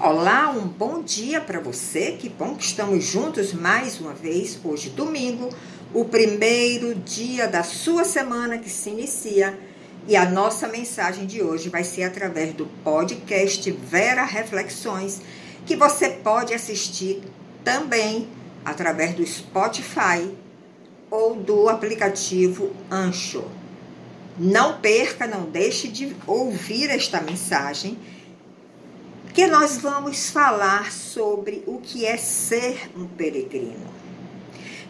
Olá, um bom dia para você. Que bom que estamos juntos mais uma vez, hoje, domingo, o primeiro dia da sua semana que se inicia. E a nossa mensagem de hoje vai ser através do podcast Vera Reflexões, que você pode assistir também através do Spotify ou do aplicativo Ancho. Não perca, não deixe de ouvir esta mensagem que nós vamos falar sobre o que é ser um peregrino.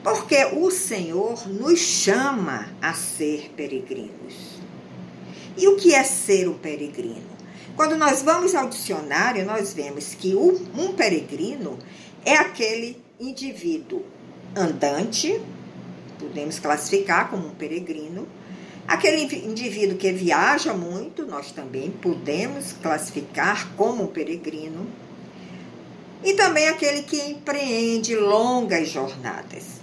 Porque o Senhor nos chama a ser peregrinos. E o que é ser um peregrino? Quando nós vamos ao dicionário, nós vemos que um peregrino é aquele indivíduo andante, podemos classificar como um peregrino, Aquele indivíduo que viaja muito, nós também podemos classificar como um peregrino. E também aquele que empreende longas jornadas.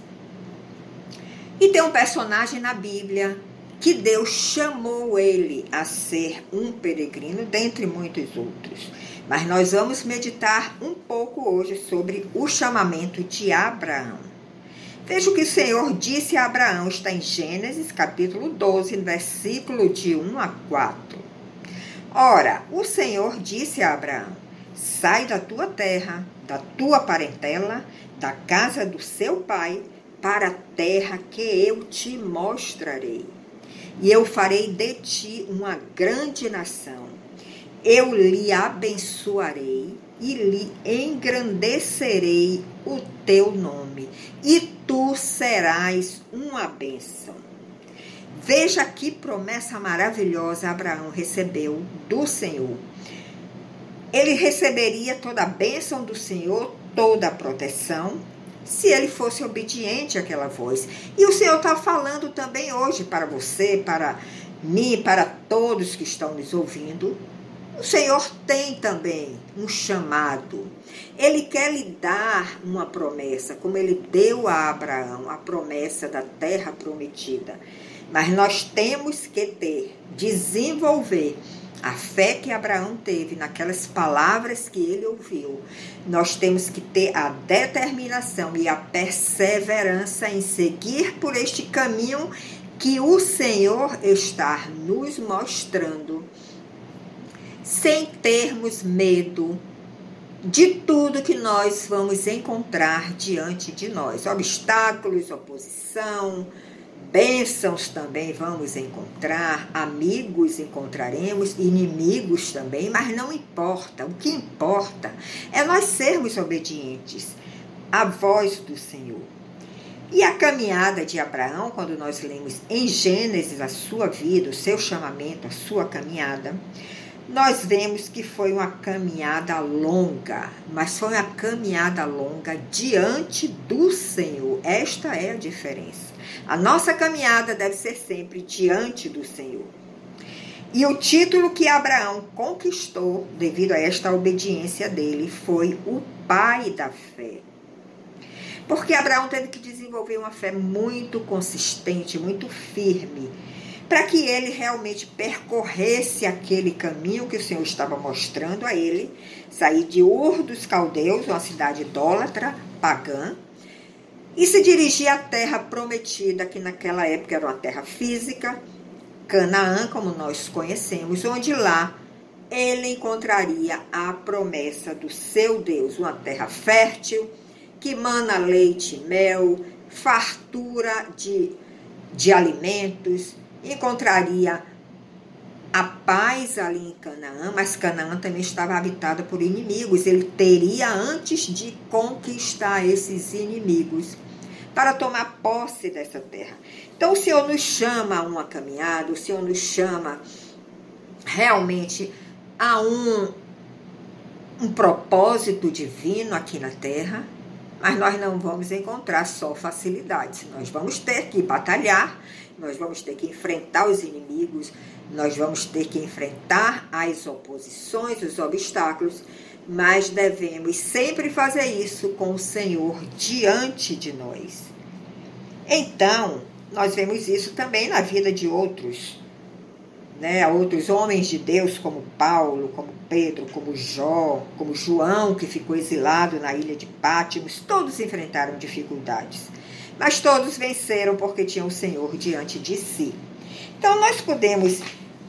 E tem um personagem na Bíblia que Deus chamou ele a ser um peregrino, dentre muitos outros. Mas nós vamos meditar um pouco hoje sobre o chamamento de Abraão. Veja o que o Senhor disse a Abraão, está em Gênesis capítulo 12, versículo de 1 a 4. Ora, o Senhor disse a Abraão: Sai da tua terra, da tua parentela, da casa do seu pai, para a terra que eu te mostrarei. E eu farei de ti uma grande nação. Eu lhe abençoarei e lhe engrandecerei o teu nome, e tu serás uma bênção. Veja que promessa maravilhosa Abraão recebeu do Senhor. Ele receberia toda a bênção do Senhor, toda a proteção, se ele fosse obediente àquela voz. E o Senhor está falando também hoje para você, para mim, para todos que estão nos ouvindo, o Senhor tem também um chamado. Ele quer lhe dar uma promessa, como ele deu a Abraão a promessa da terra prometida. Mas nós temos que ter, desenvolver a fé que Abraão teve naquelas palavras que ele ouviu. Nós temos que ter a determinação e a perseverança em seguir por este caminho que o Senhor está nos mostrando sem termos medo de tudo que nós vamos encontrar diante de nós. Obstáculos, oposição, bênçãos também vamos encontrar, amigos encontraremos, inimigos também, mas não importa. O que importa é nós sermos obedientes à voz do Senhor. E a caminhada de Abraão, quando nós lemos em Gênesis a sua vida, o seu chamamento, a sua caminhada, nós vemos que foi uma caminhada longa, mas foi uma caminhada longa diante do Senhor. Esta é a diferença. A nossa caminhada deve ser sempre diante do Senhor. E o título que Abraão conquistou devido a esta obediência dele foi o pai da fé. Porque Abraão teve que desenvolver uma fé muito consistente, muito firme para que ele realmente percorresse aquele caminho que o Senhor estava mostrando a ele, sair de Ur dos Caldeus, uma cidade idólatra, pagã, e se dirigir à terra prometida, que naquela época era uma terra física, Canaã, como nós conhecemos, onde lá ele encontraria a promessa do seu Deus, uma terra fértil, que mana leite e mel, fartura de, de alimentos, encontraria a paz ali em Canaã, mas Canaã também estava habitada por inimigos. Ele teria antes de conquistar esses inimigos para tomar posse dessa terra. Então o Senhor nos chama a uma caminhada, o Senhor nos chama realmente a um, um propósito divino aqui na terra, mas nós não vamos encontrar só facilidades. Nós vamos ter que batalhar, nós vamos ter que enfrentar os inimigos, nós vamos ter que enfrentar as oposições, os obstáculos, mas devemos sempre fazer isso com o Senhor diante de nós. Então, nós vemos isso também na vida de outros né, outros homens de Deus, como Paulo, como Pedro, como Jó, como João, que ficou exilado na ilha de Pátimos, todos enfrentaram dificuldades. Mas todos venceram porque tinham o Senhor diante de si. Então, nós podemos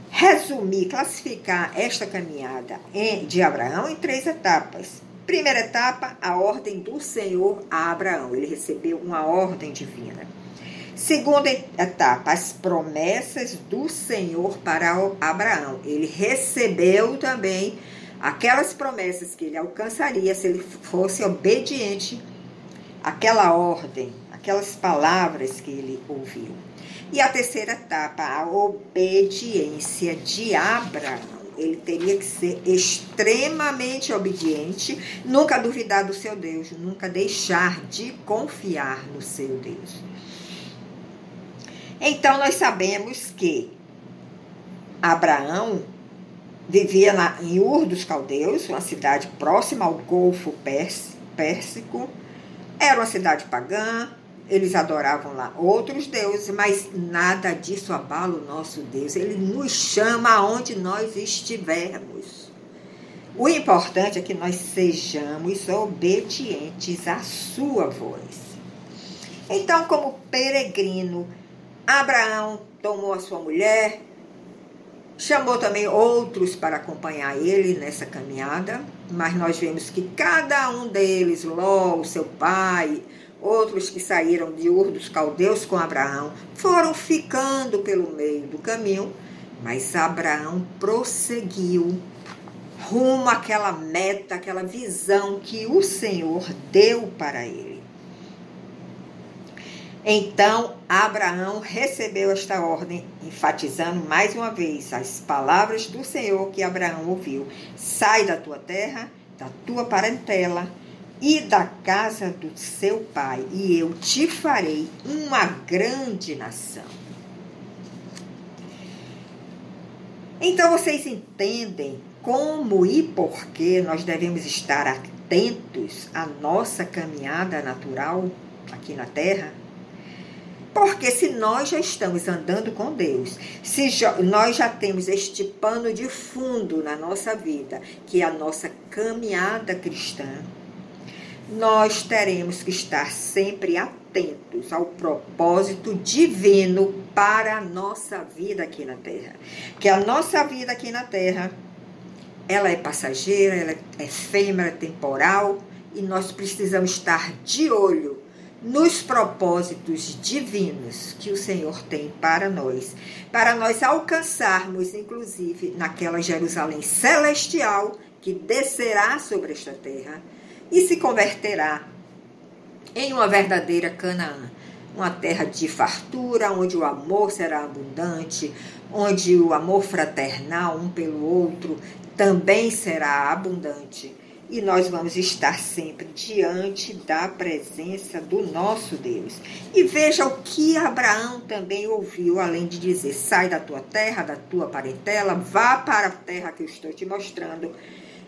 resumir, classificar esta caminhada de Abraão em três etapas. Primeira etapa, a ordem do Senhor a Abraão. Ele recebeu uma ordem divina. Segunda etapa, as promessas do Senhor para Abraão. Ele recebeu também aquelas promessas que ele alcançaria se ele fosse obediente àquela ordem, aquelas palavras que ele ouviu. E a terceira etapa, a obediência de Abraão. Ele teria que ser extremamente obediente, nunca duvidar do seu Deus, nunca deixar de confiar no seu Deus. Então nós sabemos que Abraão vivia na, em Ur dos Caldeus, uma cidade próxima ao Golfo Pérsico. Era uma cidade pagã, eles adoravam lá outros deuses, mas nada disso abala o nosso Deus. Ele nos chama aonde nós estivermos. O importante é que nós sejamos obedientes à sua voz. Então, como peregrino, Abraão tomou a sua mulher, chamou também outros para acompanhar ele nessa caminhada, mas nós vemos que cada um deles, Ló, seu pai, outros que saíram de Ur dos Caldeus com Abraão, foram ficando pelo meio do caminho, mas Abraão prosseguiu rumo àquela meta, aquela visão que o Senhor deu para ele. Então Abraão recebeu esta ordem, enfatizando mais uma vez as palavras do Senhor que Abraão ouviu: Sai da tua terra, da tua parentela e da casa do seu pai, e eu te farei uma grande nação. Então vocês entendem como e por que nós devemos estar atentos à nossa caminhada natural aqui na terra? Porque se nós já estamos andando com Deus, se já, nós já temos este pano de fundo na nossa vida, que é a nossa caminhada cristã, nós teremos que estar sempre atentos ao propósito divino para a nossa vida aqui na Terra. Que a nossa vida aqui na Terra, ela é passageira, ela é efêmera, temporal, e nós precisamos estar de olho nos propósitos divinos que o Senhor tem para nós, para nós alcançarmos, inclusive, naquela Jerusalém celestial que descerá sobre esta terra e se converterá em uma verdadeira Canaã, uma terra de fartura, onde o amor será abundante, onde o amor fraternal um pelo outro também será abundante e nós vamos estar sempre diante da presença do nosso Deus. E veja o que Abraão também ouviu, além de dizer: sai da tua terra, da tua parentela, vá para a terra que eu estou te mostrando.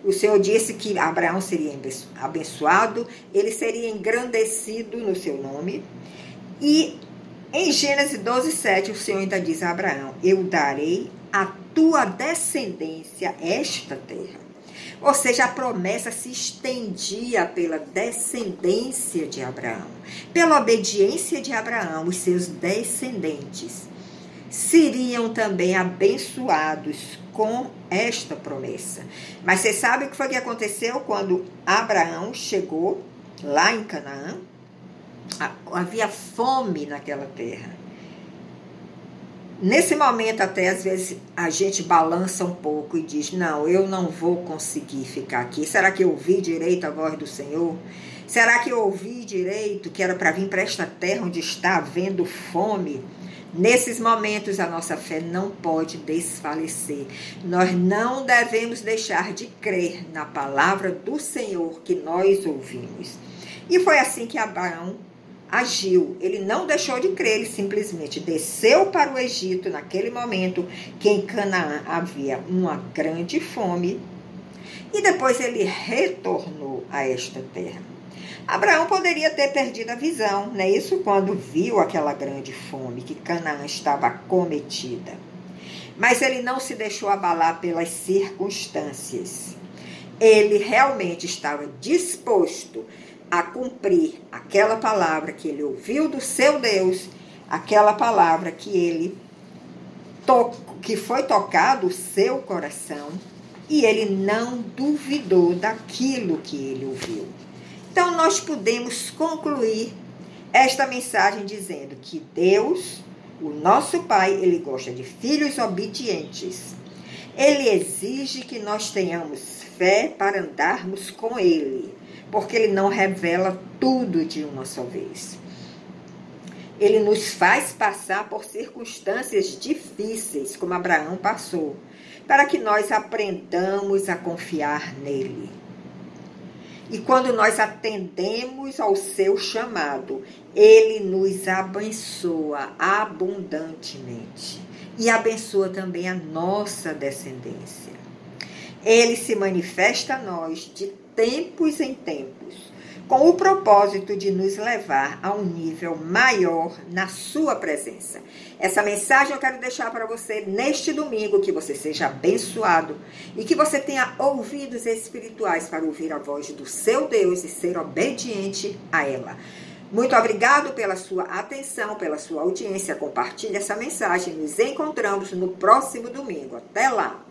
O Senhor disse que Abraão seria abençoado, ele seria engrandecido no seu nome. E em Gênesis 12, 7, o Senhor ainda diz a Abraão: Eu darei à tua descendência esta terra. Ou seja, a promessa se estendia pela descendência de Abraão. Pela obediência de Abraão, os seus descendentes seriam também abençoados com esta promessa. Mas você sabe o que foi que aconteceu quando Abraão chegou lá em Canaã? Havia fome naquela terra. Nesse momento, até às vezes a gente balança um pouco e diz: Não, eu não vou conseguir ficar aqui. Será que eu ouvi direito a voz do Senhor? Será que eu ouvi direito que era para vir para esta terra onde está havendo fome? Nesses momentos, a nossa fé não pode desfalecer. Nós não devemos deixar de crer na palavra do Senhor que nós ouvimos. E foi assim que Abraão agiu. Ele não deixou de crer, ele simplesmente desceu para o Egito naquele momento que em Canaã havia uma grande fome e depois ele retornou a esta terra. Abraão poderia ter perdido a visão, não é isso? Quando viu aquela grande fome, que Canaã estava cometida. Mas ele não se deixou abalar pelas circunstâncias. Ele realmente estava disposto a cumprir aquela palavra que ele ouviu do seu Deus, aquela palavra que ele que foi tocado o seu coração e ele não duvidou daquilo que ele ouviu. Então nós podemos concluir esta mensagem dizendo que Deus, o nosso Pai, ele gosta de filhos obedientes. Ele exige que nós tenhamos fé para andarmos com ele porque ele não revela tudo de uma só vez. Ele nos faz passar por circunstâncias difíceis, como Abraão passou, para que nós aprendamos a confiar nele. E quando nós atendemos ao seu chamado, ele nos abençoa abundantemente e abençoa também a nossa descendência. Ele se manifesta a nós de tempos em tempos, com o propósito de nos levar a um nível maior na sua presença. Essa mensagem eu quero deixar para você neste domingo, que você seja abençoado e que você tenha ouvidos espirituais para ouvir a voz do seu Deus e ser obediente a ela. Muito obrigado pela sua atenção, pela sua audiência. Compartilhe essa mensagem. Nos encontramos no próximo domingo. Até lá!